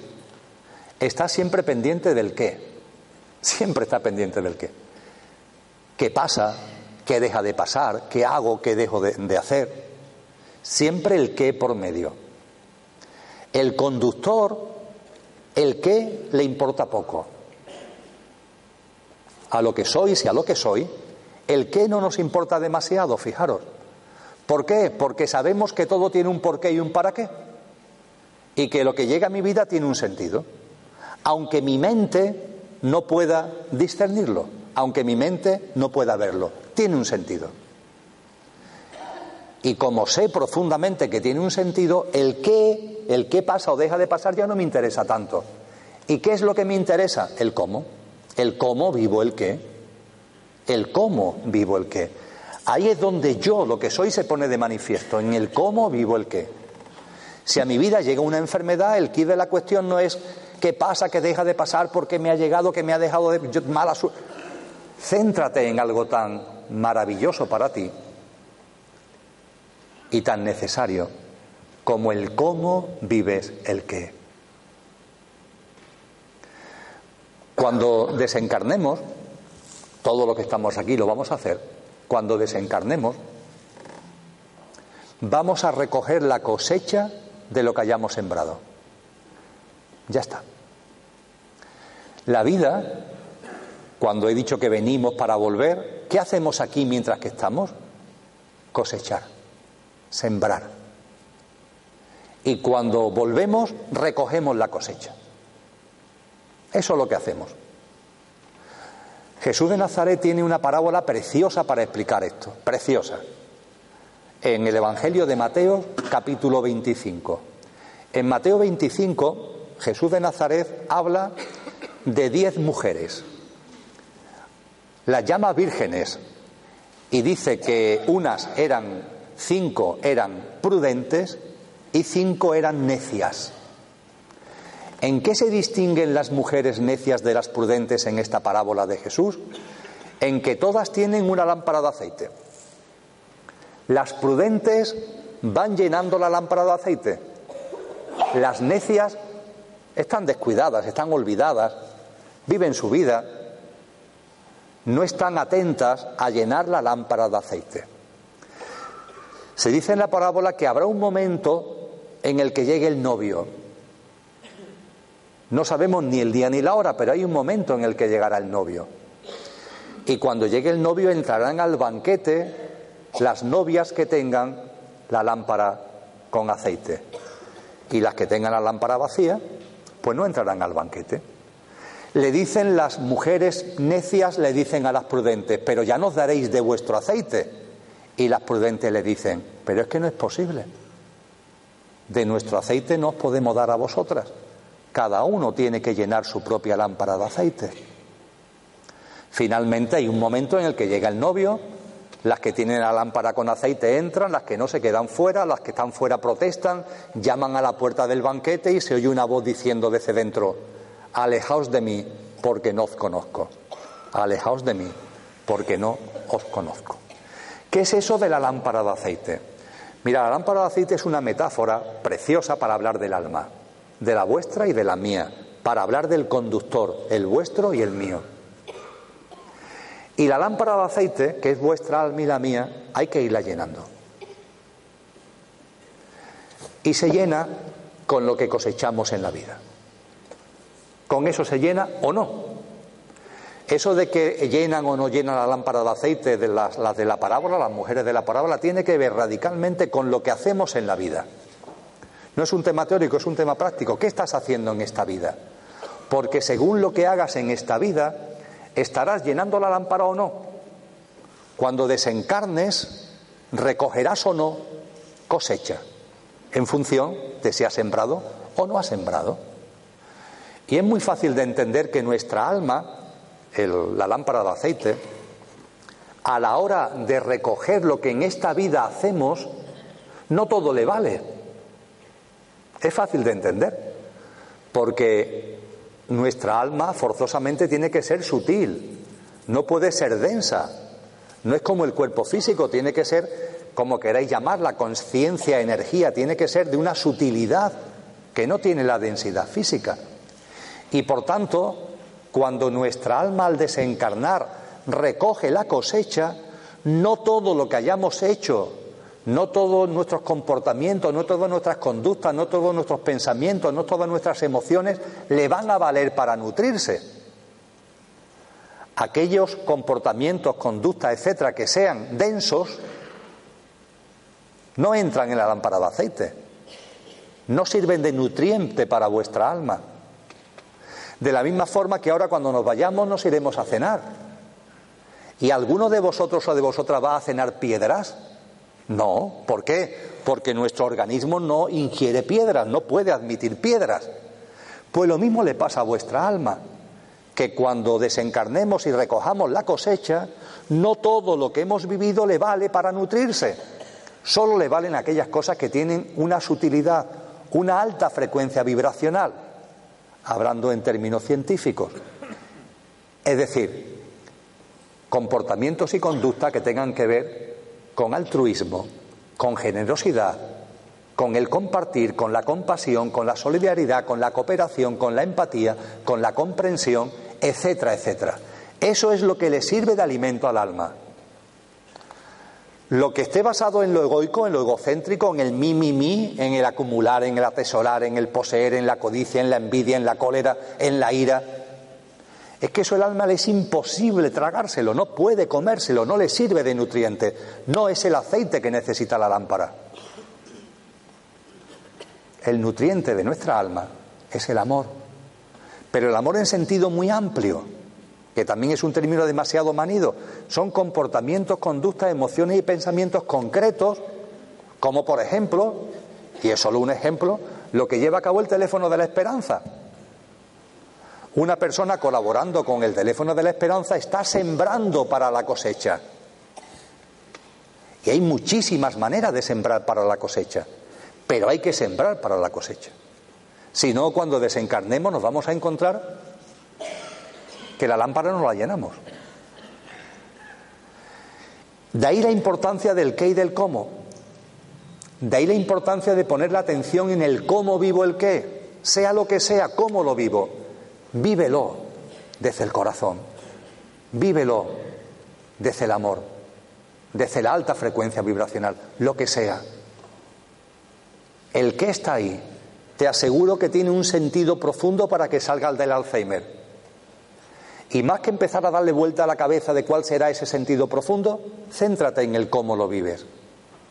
está siempre pendiente del qué. Siempre está pendiente del qué. ¿Qué pasa? ¿Qué deja de pasar? ¿Qué hago? ¿Qué dejo de, hacer? Siempre el qué por medio. El conductor, el qué le importa poco. A lo que sois y a lo que soy, el qué no nos importa demasiado, fijaros. ¿Por qué? Porque sabemos que todo tiene un porqué y un para qué. Y que lo que llega a mi vida tiene un sentido. Aunque mi mente no pueda discernirlo, aunque mi mente no pueda verlo, tiene un sentido. Y como sé profundamente que tiene un sentido, el qué, el qué pasa o deja de pasar ya no me interesa tanto. ¿Y qué es lo que me interesa? El cómo. El cómo vivo el qué el cómo vivo el qué. Ahí es donde yo, lo que soy, se pone de manifiesto, en el cómo vivo el qué. Si a mi vida llega una enfermedad, el quid de la cuestión no es qué pasa, qué deja de pasar, porque me ha llegado, que me ha dejado de mala suerte. Céntrate en algo tan maravilloso para ti y tan necesario como el cómo vives el qué. Cuando desencarnemos, todo lo que estamos aquí lo vamos a hacer, cuando desencarnemos, vamos a recoger la cosecha de lo que hayamos sembrado. Ya está. La vida, cuando he dicho que venimos para volver, ¿qué hacemos aquí mientras que estamos? Cosechar, sembrar. Y cuando volvemos, recogemos la cosecha. Eso es lo que hacemos. Jesús de Nazaret tiene una parábola preciosa para explicar esto, preciosa. En el Evangelio de Mateo, capítulo 25. En Mateo 25, Jesús de Nazaret habla de diez mujeres. Las llama vírgenes y dice que unas eran, cinco eran prudentes y cinco eran necias. ¿En qué se distinguen las mujeres necias de las prudentes en esta parábola de Jesús? En que todas tienen una lámpara de aceite. Las prudentes van llenando la lámpara de aceite. Las necias están descuidadas, están olvidadas, viven su vida, no están atentas a llenar la lámpara de aceite. Se dice en la parábola que habrá un momento en el que llegue el novio no sabemos ni el día ni la hora, pero hay un momento en el que llegará el novio. Y cuando llegue el novio entrarán al banquete las novias que tengan la lámpara con aceite. Y las que tengan la lámpara vacía, pues no entrarán al banquete. Le dicen las mujeres necias, le dicen a las prudentes, pero ya nos daréis de vuestro aceite. Y las prudentes le dicen, pero es que no es posible. De nuestro aceite no os podemos dar a vosotras. Cada uno tiene que llenar su propia lámpara de aceite. Finalmente hay un momento en el que llega el novio, las que tienen la lámpara con aceite entran, las que no se quedan fuera, las que están fuera protestan, llaman a la puerta del banquete y se oye una voz diciendo desde dentro, alejaos de mí porque no os conozco, alejaos de mí porque no os conozco. ¿Qué es eso de la lámpara de aceite? Mira, la lámpara de aceite es una metáfora preciosa para hablar del alma. De la vuestra y de la mía, para hablar del conductor, el vuestro y el mío. Y la lámpara de aceite, que es vuestra alma y la mía, hay que irla llenando. Y se llena con lo que cosechamos en la vida. Con eso se llena o no. Eso de que llenan o no llenan la lámpara de aceite de las, las, de la parábola, las mujeres de la parábola, tiene que ver radicalmente con lo que hacemos en la vida. No es un tema teórico, es un tema práctico. ¿Qué estás haciendo en esta vida? Porque según lo que hagas en esta vida, estarás llenando la lámpara o no. Cuando desencarnes, recogerás o no cosecha, en función de si has sembrado o no has sembrado. Y es muy fácil de entender que nuestra alma la lámpara de aceite, a la hora de recoger lo que en esta vida hacemos, no todo le vale. Es fácil de entender, porque nuestra alma forzosamente tiene que ser sutil, no puede ser densa, no es como el cuerpo físico, tiene que ser, como queráis llamarla, conciencia, energía, tiene que ser de una sutilidad que no tiene la densidad física. Y por tanto, cuando nuestra alma al desencarnar recoge la cosecha, no todo lo que hayamos hecho, no todos nuestros comportamientos, no todas nuestras conductas, no todos nuestros pensamientos, no todas nuestras emociones le van a valer para nutrirse. Aquellos comportamientos, conductas, etcétera, que sean densos, no entran en la lámpara de aceite, no sirven de nutriente para vuestra alma. De la misma forma que ahora cuando nos vayamos nos iremos a cenar. ¿Y alguno de vosotros o de vosotras va a cenar piedras? No. ¿Por qué? Porque nuestro organismo no ingiere piedras, no puede admitir piedras. Pues lo mismo le pasa a vuestra alma, que cuando desencarnemos y recojamos la cosecha, no todo lo que hemos vivido le vale para nutrirse. Solo le valen aquellas cosas que tienen una sutilidad, una alta frecuencia vibracional hablando en términos científicos. Es decir, comportamientos y conductas que tengan que ver con altruismo, con generosidad, con el compartir, con la compasión, con la solidaridad, con la cooperación, con la empatía, con la comprensión, etcétera, etcétera. Eso es lo que le sirve de alimento al alma. Lo que esté basado en lo egoico, en lo egocéntrico, en el mi, mi, mi, en el acumular, en el atesorar, en el poseer, en la codicia, en la envidia, en la cólera, en la ira, es que eso el alma le es imposible tragárselo, no puede comérselo, no le sirve de nutriente, no es el aceite que necesita la lámpara. El nutriente de nuestra alma es el amor, pero el amor en sentido muy amplio que también es un término demasiado manido, son comportamientos, conductas, emociones y pensamientos concretos, como por ejemplo, y es solo un ejemplo, lo que lleva a cabo el teléfono de la esperanza. Una persona colaborando con el teléfono de la esperanza está sembrando para la cosecha. Y hay muchísimas maneras de sembrar para la cosecha, pero hay que sembrar para la cosecha. Si no, cuando desencarnemos nos vamos a encontrar que la lámpara no la llenamos. De ahí la importancia del qué y del cómo. De ahí la importancia de poner la atención en el cómo vivo el qué. Sea lo que sea, cómo lo vivo. Vívelo desde el corazón. Vívelo desde el amor. Desde la alta frecuencia vibracional. Lo que sea. El qué está ahí. Te aseguro que tiene un sentido profundo para que salga el del Alzheimer. Y más que empezar a darle vuelta a la cabeza de cuál será ese sentido profundo, céntrate en el cómo lo vives,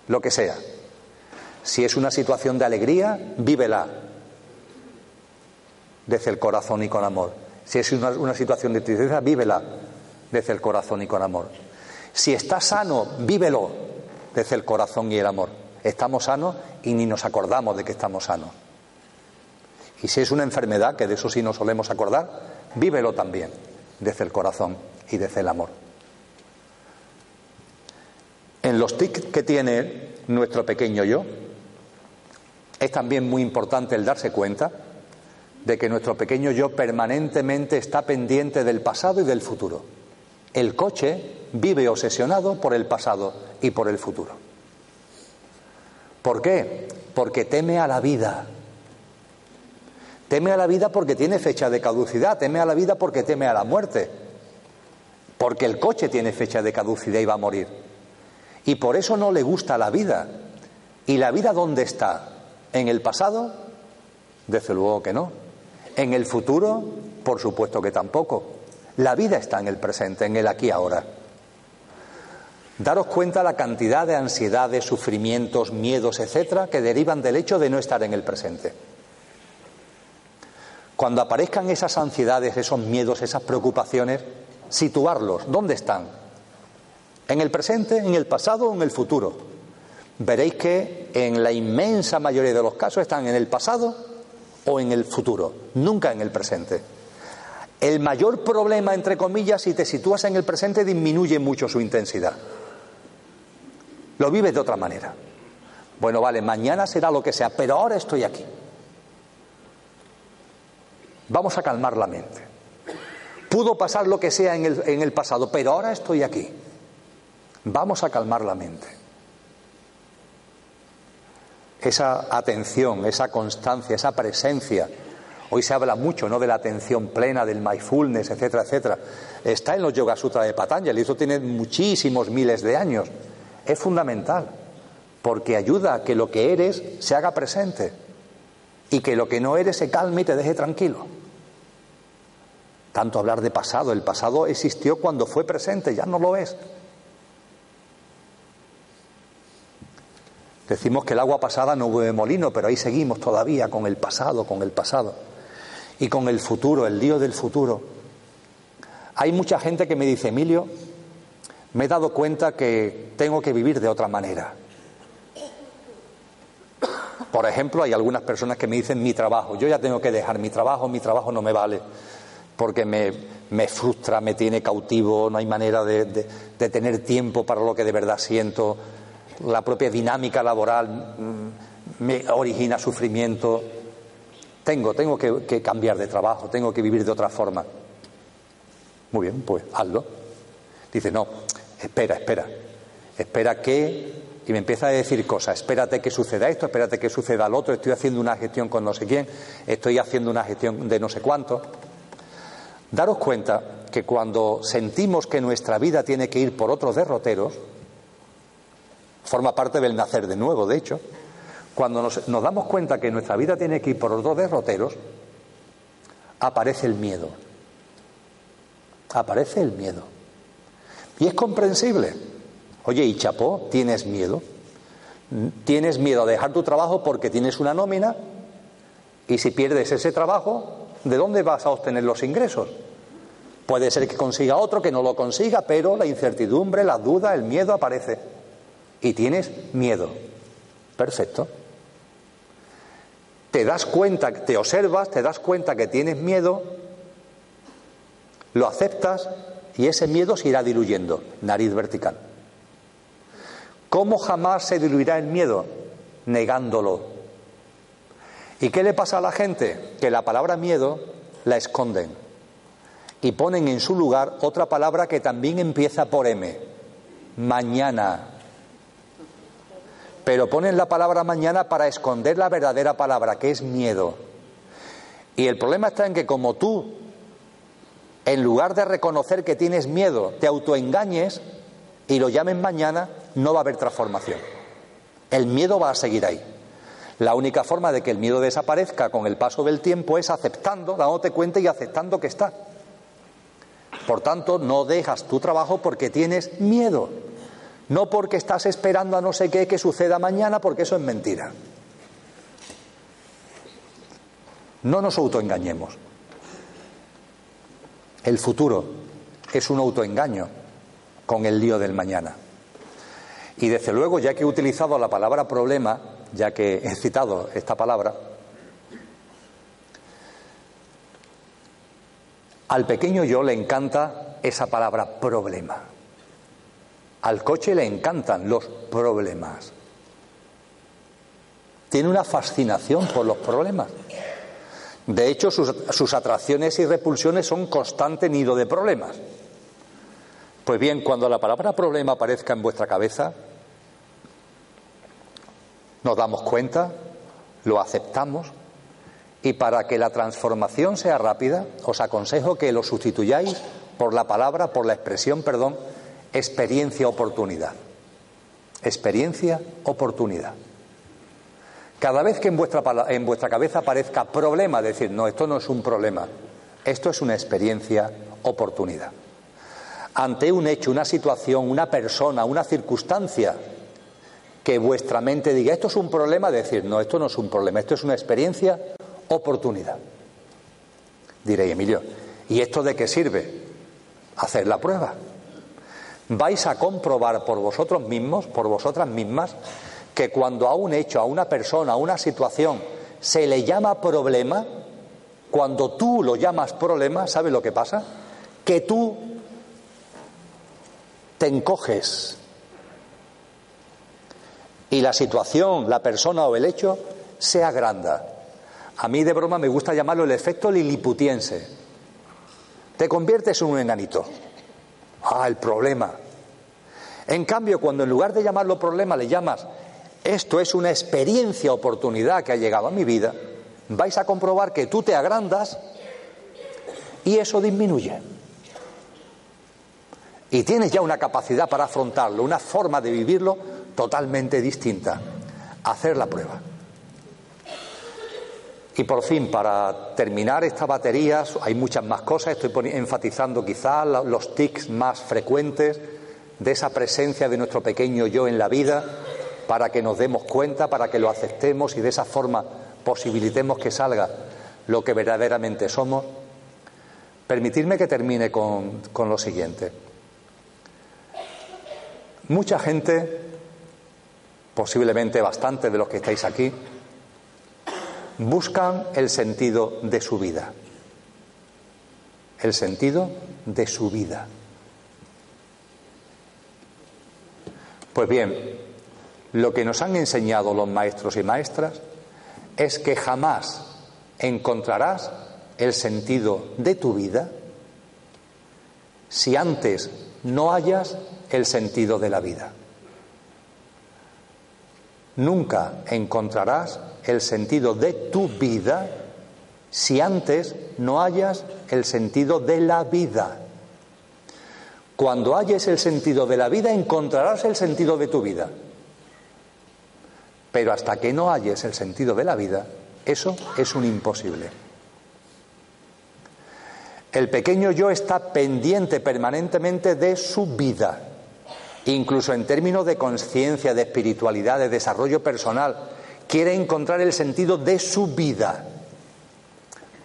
lo que sea. Si es una situación de alegría, vívela desde el corazón y con amor. Si es una, situación de tristeza, vívela desde el corazón y con amor. Si estás sano, vívelo desde el corazón y el amor. Estamos sanos y ni nos acordamos de que estamos sanos. Y si es una enfermedad, que de eso sí nos solemos acordar, vívelo también desde el corazón y desde el amor. En los tics que tiene nuestro pequeño yo, es también muy importante el darse cuenta de que nuestro pequeño yo permanentemente está pendiente del pasado y del futuro. El coche vive obsesionado por el pasado y por el futuro. ¿Por qué? Porque teme a la vida. Teme a la vida porque tiene fecha de caducidad, teme a la vida porque teme a la muerte, porque el coche tiene fecha de caducidad y va a morir. Y por eso no le gusta la vida. ¿Y la vida dónde está? ¿En el pasado? Desde luego que no. ¿En el futuro? Por supuesto que tampoco. La vida está en el presente, en el aquí ahora. Daros cuenta la cantidad de ansiedades, sufrimientos, miedos, etcétera, que derivan del hecho de no estar en el presente. Cuando aparezcan esas ansiedades, esos miedos, esas preocupaciones, situarlos. ¿Dónde están? ¿En el presente, en el pasado o en el futuro? Veréis que en la inmensa mayoría de los casos están en el pasado o en el futuro, nunca en el presente. El mayor problema, entre comillas, si te sitúas en el presente, disminuye mucho su intensidad. Lo vives de otra manera. Bueno, vale, mañana será lo que sea, pero ahora estoy aquí. Vamos a calmar la mente. Pudo pasar lo que sea en el, en el pasado, pero ahora estoy aquí. Vamos a calmar la mente. Esa atención, esa constancia, esa presencia. Hoy se habla mucho ¿no? de la atención plena, del mindfulness, etcétera, etcétera. Está en los Yoga Sutras de Patanjali, eso tiene muchísimos miles de años. Es fundamental, porque ayuda a que lo que eres se haga presente y que lo que no eres se calme y te deje tranquilo. Tanto hablar de pasado, el pasado existió cuando fue presente, ya no lo es. Decimos que el agua pasada no mueve molino, pero ahí seguimos todavía con el pasado, con el pasado. Y con el futuro, el lío del futuro. Hay mucha gente que me dice, Emilio, me he dado cuenta que tengo que vivir de otra manera. Por ejemplo, hay algunas personas que me dicen mi trabajo, yo ya tengo que dejar mi trabajo, mi trabajo no me vale porque me, me frustra, me tiene cautivo, no hay manera de, de, tener tiempo para lo que de verdad siento, la propia dinámica laboral mm, me origina sufrimiento. Tengo, tengo que, cambiar de trabajo, tengo que vivir de otra forma. Muy bien, pues hazlo. Dice, no, espera, espera, espera que y me empieza a decir cosas, espérate que suceda esto, espérate que suceda lo otro, estoy haciendo una gestión con no sé quién, estoy haciendo una gestión de no sé cuánto. Daros cuenta que cuando sentimos que nuestra vida tiene que ir por otros derroteros, forma parte del nacer de nuevo, de hecho, cuando nos, nos damos cuenta que nuestra vida tiene que ir por otros derroteros, aparece el miedo. Aparece el miedo. Y es comprensible. Oye, y chapó, ¿tienes miedo? ¿Tienes miedo a dejar tu trabajo porque tienes una nómina? Y si pierdes ese trabajo, ¿de dónde vas a obtener los ingresos? Puede ser que consiga otro, que no lo consiga, pero la incertidumbre, la duda, el miedo aparece. Y tienes miedo. Perfecto. Te das cuenta, te observas, te das cuenta que tienes miedo, lo aceptas y ese miedo se irá diluyendo. Nariz vertical. ¿Cómo jamás se diluirá el miedo? Negándolo, ¿Y qué le pasa a la gente? Que la palabra miedo la esconden y ponen en su lugar otra palabra que también empieza por M, mañana. Pero ponen la palabra mañana para esconder la verdadera palabra, que es miedo. Y el problema está en que como tú, en lugar de reconocer que tienes miedo, te autoengañes y lo llames mañana, no va a haber transformación. El miedo va a seguir ahí. La única forma de que el miedo desaparezca con el paso del tiempo es aceptando, dándote cuenta y aceptando que está. Por tanto, no dejas tu trabajo porque tienes miedo, no porque estás esperando a no sé qué que suceda mañana, porque eso es mentira. No nos autoengañemos. El futuro es un autoengaño con el lío del mañana. Y desde luego, ya que he utilizado la palabra problema, ya que he citado esta palabra, al pequeño yo le encanta esa palabra problema. Al coche le encantan los problemas. Tiene una fascinación por los problemas. De hecho, sus, atracciones y repulsiones son constante nido de problemas. Pues bien, cuando la palabra problema aparezca en vuestra cabeza, nos damos cuenta, lo aceptamos Y para que la transformación sea rápida, os aconsejo que lo sustituyáis por la palabra, por la expresión, perdón, experiencia oportunidad. Experiencia oportunidad. Cada vez que en vuestra, en vuestra cabeza aparezca problema, decir, no, esto no es un problema, esto es una experiencia oportunidad. Ante un hecho, una situación, una persona, una circunstancia, que vuestra mente diga, esto es un problema, decir, no, esto no es un problema, esto es una experiencia oportunidad. Diréis, Emilio, ¿y esto de qué sirve? Hacer la prueba. Vais a comprobar por vosotros mismos, por vosotras mismas, que cuando a un hecho, a una persona, a una situación se le llama problema, cuando tú lo llamas problema, ¿sabes lo que pasa? Que tú te encoges y la situación, la persona o el hecho se agranda. A mí de broma me gusta llamarlo el efecto liliputiense. Te conviertes en un enanito. Ah, el problema. En cambio, cuando en lugar de llamarlo problema le llamas esto es una experiencia, oportunidad que ha llegado a mi vida, vais a comprobar que tú te agrandas y eso disminuye. Y tienes ya una capacidad para afrontarlo, una forma de vivirlo totalmente distinta. Hacer la prueba. Y por fin, para terminar esta batería, hay muchas más cosas, estoy enfatizando quizás los tics más frecuentes de esa presencia de nuestro pequeño yo en la vida, para que nos demos cuenta, para que lo aceptemos y de esa forma posibilitemos que salga lo que verdaderamente somos. Permitirme que termine con, con lo siguiente. Mucha gente, posiblemente bastante de los que estáis aquí, buscan el sentido de su vida. El sentido de su vida. Pues bien, lo que nos han enseñado los maestros y maestras es que jamás encontrarás el sentido de tu vida si antes no hayas el sentido de la vida. Nunca encontrarás el sentido de tu vida si antes no hayas el sentido de la vida. Cuando halles el sentido de la vida, encontrarás el sentido de tu vida. Pero hasta que no halles el sentido de la vida, eso es un imposible. El pequeño yo está pendiente permanentemente de su vida, incluso en términos de conciencia, de espiritualidad, de desarrollo personal. Quiere encontrar el sentido de su vida.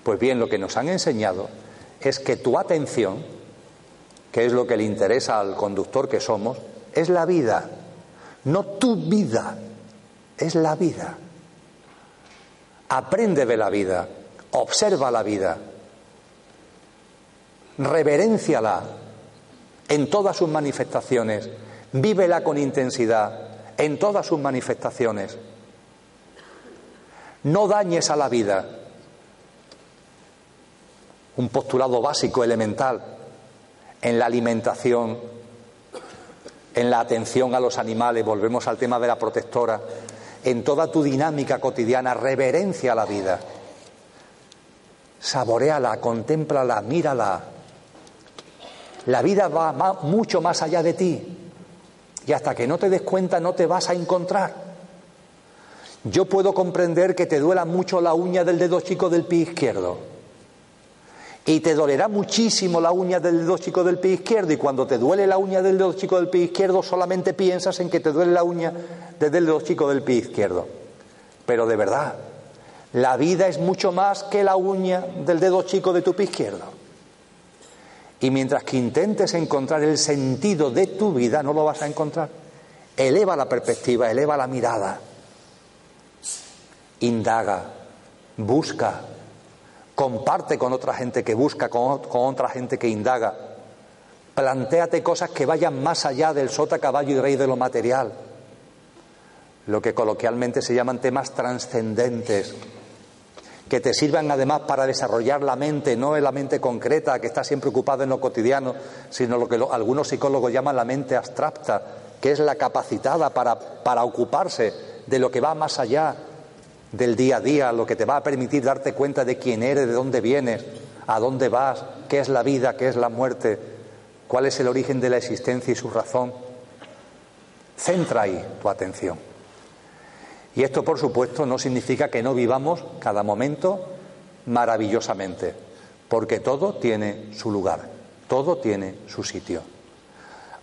Pues bien, lo que nos han enseñado es que tu atención, que es lo que le interesa al conductor que somos, es la vida, no tu vida es la vida. Aprende de la vida, observa la vida, reverenciala en todas sus manifestaciones, vívela con intensidad en todas sus manifestaciones. No dañes a la vida. Un postulado básico, elemental, en la alimentación, en la atención a los animales, volvemos al tema de la protectora, en toda tu dinámica cotidiana, reverencia a la vida. Saboreala, contémplala, mírala. La vida va mucho más allá de ti y hasta que no te des cuenta no te vas a encontrar. Yo puedo comprender que te duela mucho la uña del dedo chico del pie izquierdo y te dolerá muchísimo la uña del dedo chico del pie izquierdo y cuando te duele la uña del dedo chico del pie izquierdo solamente piensas en que te duele la uña del dedo chico del pie izquierdo. Pero de verdad, la vida es mucho más que la uña del dedo chico de tu pie izquierdo. Y mientras que intentes encontrar el sentido de tu vida, no lo vas a encontrar. Eleva la perspectiva, eleva la mirada. Indaga, busca, comparte con otra gente que busca, con, otra gente que indaga. Plantéate cosas que vayan más allá del sota, caballo y rey de lo material. Lo que coloquialmente se llaman temas trascendentes, que te sirvan además para desarrollar la mente, no la mente concreta, que está siempre ocupada en lo cotidiano, sino lo que algunos psicólogos llaman la mente abstracta, que es la capacitada para, para ocuparse de lo que va más allá del día a día, lo que te va a permitir darte cuenta de quién eres, de dónde vienes, a dónde vas, qué es la vida, qué es la muerte, cuál es el origen de la existencia y su razón. Centra ahí tu atención. Y esto, por supuesto, no significa que no vivamos cada momento maravillosamente, porque todo tiene su lugar, todo tiene su sitio.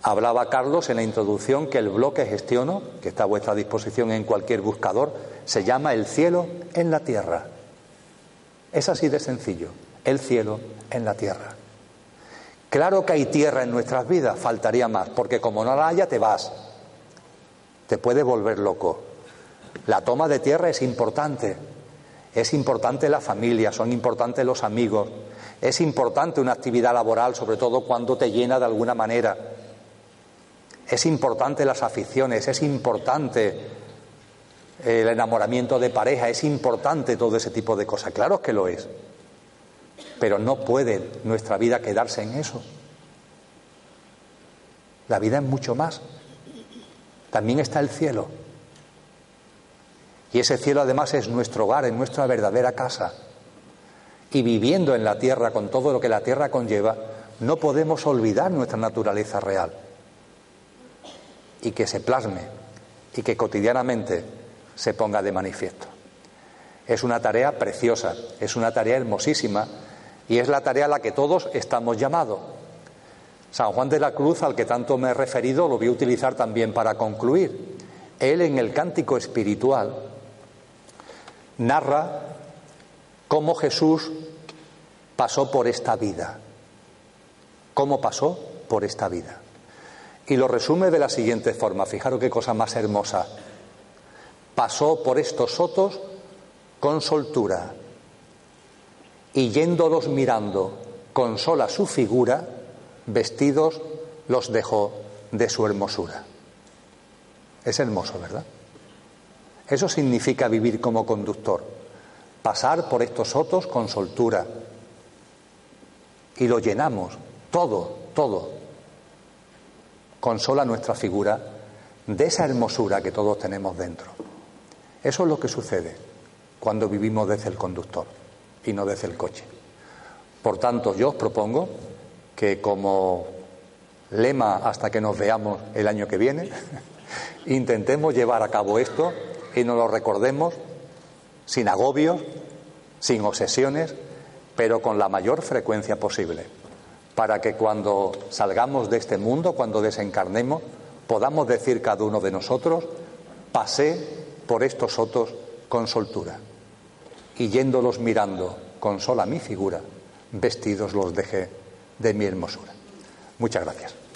Hablaba Carlos en la introducción que el bloque gestiono, que está a vuestra disposición en cualquier buscador, se llama el cielo en la tierra. Es así de sencillo, el cielo en la tierra. Claro que hay tierra en nuestras vidas, faltaría más, porque como no la haya te vas, te puede volver loco. La toma de tierra es importante, es importante la familia, son importantes los amigos, es importante una actividad laboral, sobre todo cuando te llena de alguna manera es importante las aficiones, es importante el enamoramiento de pareja, es importante todo ese tipo de cosas. Claro que lo es. Pero no puede nuestra vida quedarse en eso. La vida es mucho más. También está el cielo. Y ese cielo además es nuestro hogar, es nuestra verdadera casa. Y viviendo en la tierra con todo lo que la tierra conlleva, no podemos olvidar nuestra naturaleza real y que se plasme y que cotidianamente se ponga de manifiesto. Es una tarea preciosa, es una tarea hermosísima y es la tarea a la que todos estamos llamados. San Juan de la Cruz, al que tanto me he referido, lo voy a utilizar también para concluir. Él en el cántico espiritual narra cómo Jesús pasó por esta vida. ¿Cómo pasó por esta vida? y lo resume de la siguiente forma. Fijaros qué cosa más hermosa. Pasó por estos sotos con soltura y yéndolos mirando con sola su figura, vestidos los dejó de su hermosura. Es hermoso, ¿verdad? Eso significa vivir como conductor, pasar por estos sotos con soltura. Y lo llenamos, todo, todo, consola nuestra figura de esa hermosura que todos tenemos dentro. Eso es lo que sucede cuando vivimos desde el conductor y no desde el coche. Por tanto, yo os propongo que como lema hasta que nos veamos el año que viene, intentemos llevar a cabo esto y nos lo recordemos sin agobios, sin obsesiones, pero con la mayor frecuencia posible para que cuando salgamos de este mundo, cuando desencarnemos, podamos decir cada uno de nosotros, pasé por estos sotos con soltura, y yéndolos mirando con sola mi figura, vestidos los dejé de mi hermosura. Muchas gracias.